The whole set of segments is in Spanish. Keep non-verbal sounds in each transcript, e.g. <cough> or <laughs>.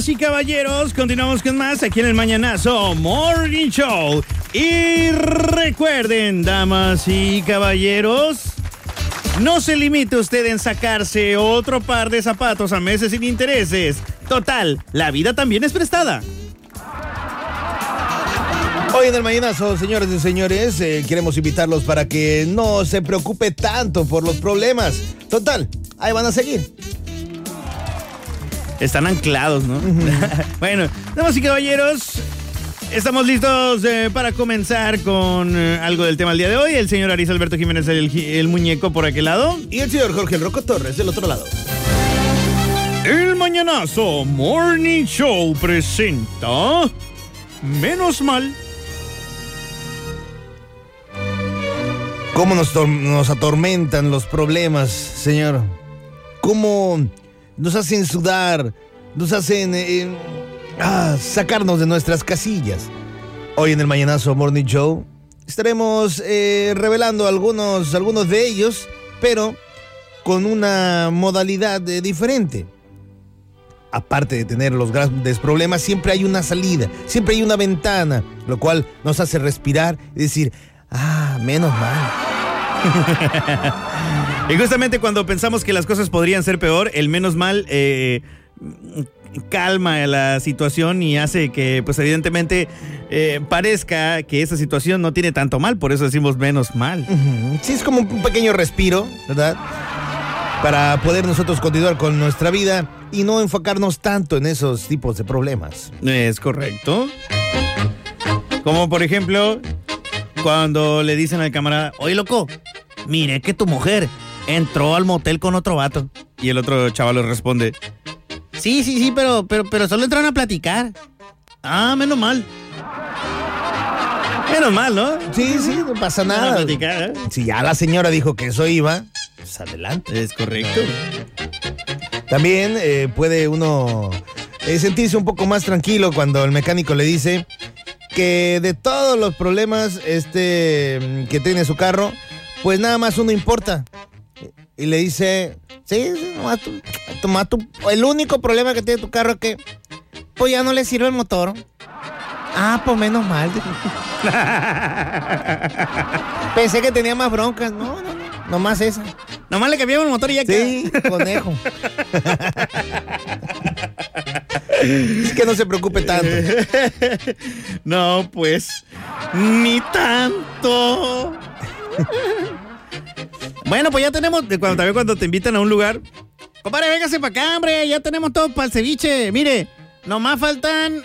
Damas y caballeros, continuamos con más aquí en el Mañanazo Morning Show. Y recuerden, damas y caballeros, no se limite usted en sacarse otro par de zapatos a meses sin intereses. Total, la vida también es prestada. Hoy en el Mañanazo, señores y señores, eh, queremos invitarlos para que no se preocupe tanto por los problemas. Total, ahí van a seguir. Están anclados, ¿no? <laughs> bueno, damas y caballeros, estamos listos eh, para comenzar con eh, algo del tema del día de hoy. El señor Aris Alberto Jiménez, el, el muñeco por aquel lado. Y el señor Jorge El Roco Torres del otro lado. El Mañanazo Morning Show presenta Menos mal. ¿Cómo nos, nos atormentan los problemas, señor? ¿Cómo nos hacen sudar? Nos hacen eh, ah, sacarnos de nuestras casillas. Hoy en el Mañanazo Morning Show estaremos eh, revelando algunos, algunos de ellos, pero con una modalidad eh, diferente. Aparte de tener los grandes problemas, siempre hay una salida, siempre hay una ventana, lo cual nos hace respirar y decir, ah, menos mal. <laughs> Y justamente cuando pensamos que las cosas podrían ser peor, el menos mal eh, calma la situación y hace que, pues evidentemente, eh, parezca que esa situación no tiene tanto mal, por eso decimos menos mal. Sí, es como un pequeño respiro, ¿verdad? Para poder nosotros continuar con nuestra vida y no enfocarnos tanto en esos tipos de problemas. Es correcto. Como por ejemplo, cuando le dicen al camarada, oye loco, mire que tu mujer entró al motel con otro vato. Y el otro chaval le responde, sí, sí, sí, pero, pero, pero solo entraron a platicar. Ah, menos mal. Menos mal, ¿no? Sí, sí, no pasa nada. platicar, ¿eh? Si ya la señora dijo que eso iba, pues adelante. Es correcto. También eh, puede uno eh, sentirse un poco más tranquilo cuando el mecánico le dice que de todos los problemas este, mm, que tiene su carro, pues nada más uno importa. Y le dice, sí, sí, nomás tú- el único problema que tiene tu carro es que pues ya no le sirve el motor. Ah, pues menos mal. <laughs> Pensé que tenía más broncas. No, no, no. Nomás esa. Nomás le cambiamos el motor y ya queda. Sí, <laughs> conejo. es que no se preocupe tanto. <laughs> No, pues, ni tanto. Bueno, pues ya tenemos, cuando, también cuando te invitan a un lugar. Compadre, véngase para acá, hombre, ya tenemos todo para el ceviche. Mire, nomás faltan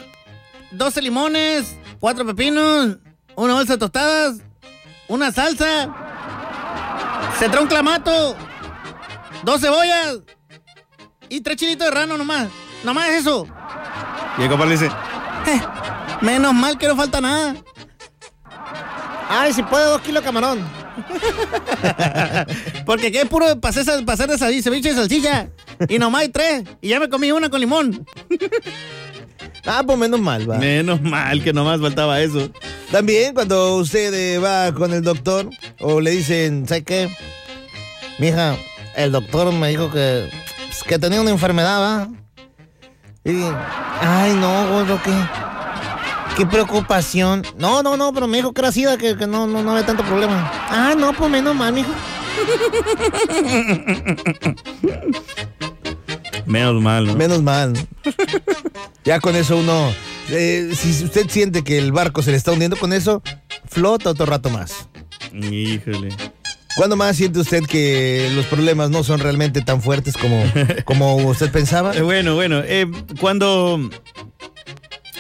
12 limones, 4 pepinos, una bolsa de tostadas, una salsa, se trae un clamato, dos cebollas y tres chilitos de rano nomás. Nomás eso. Y el compadre dice, "Eh, menos mal que no falta nada. Ay, si puede dos kilos de camarón. <laughs> Porque es puro pasar, pasar de sal- ceviche de salchicha. Y nomás hay tres. Y ya me comí una con limón. <laughs> Ah, pues menos mal, va. Menos mal que nomás faltaba eso. También cuando usted eh, va con el doctor o le dicen, ¿sabe qué? Mija, el doctor me dijo que, pues, que tenía una enfermedad, ¿va? Y, ay, no, gordo, qué, qué preocupación. No, no, no, pero me dijo que era sida, que, que no, no, no había tanto problema. Ah, no, pues menos mal, mijo. <laughs> Menos mal, ¿no? Menos mal. ya con eso uno, eh, si usted siente que el barco se le está hundiendo con eso, flota otro rato más. Híjole. ¿Cuándo más siente usted que los problemas no son realmente tan fuertes como, como usted pensaba? <laughs> Eh, bueno, bueno. eh, cuando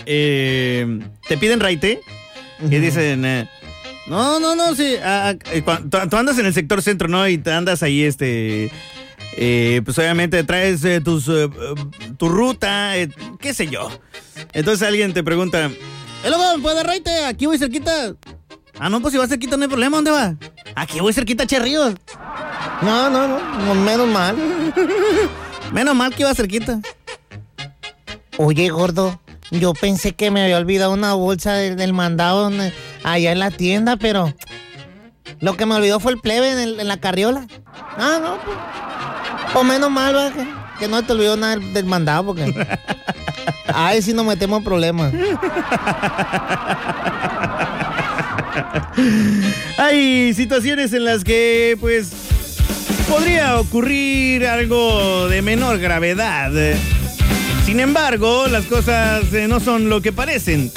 eh, te piden raite y dicen... eh, no, no, no, sí. ah, tú, andas en el sector centro, ¿no? Y te andas ahí, este... eh, pues obviamente traes eh, tus, tu ruta, qué sé yo. Entonces alguien te pregunta, ¿Eh, loco, ¿me puedes raite? Aquí voy cerquita. Ah, no, pues si vas cerquita no hay problema, ¿dónde va? Aquí voy cerquita, Che Ríos. No, no, no, menos mal. <laughs> Menos mal que iba cerquita. Oye, gordo, yo pensé que me había olvidado una bolsa del, del mandado en- allá en la tienda, pero lo que me olvidó fue el plebe en, el- en la carriola. Ah, no, pues, pues menos mal, ¿verdad? Que, que no te olvidó nada del, del mandado, porque Ay, si no metemos problemas. Hay situaciones en las que, pues, podría ocurrir algo de menor gravedad. Sin embargo, las cosas eh, no son lo que parecen.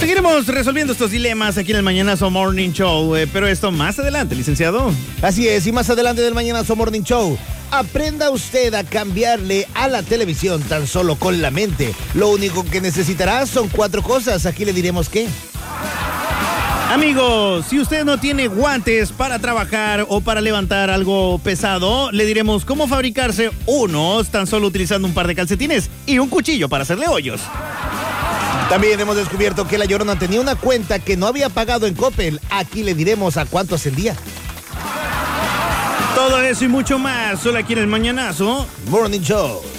Seguiremos resolviendo estos dilemas aquí en el Mañanazo Morning Show, eh, pero esto más adelante, licenciado. Así es, y más adelante del Mañanazo Morning Show. Aprenda usted a cambiarle a la televisión tan solo con la mente. Lo único que necesitará son cuatro cosas. Aquí le diremos qué. Amigos, si usted no tiene guantes para trabajar o para levantar algo pesado, le diremos cómo fabricarse unos tan solo utilizando un par de calcetines y un cuchillo para hacerle hoyos. También hemos descubierto que la Llorona tenía una cuenta que no había pagado en Coppel. Aquí le diremos a cuánto ascendía. Todo eso y mucho más, solo aquí en el Mañanazo Morning Show.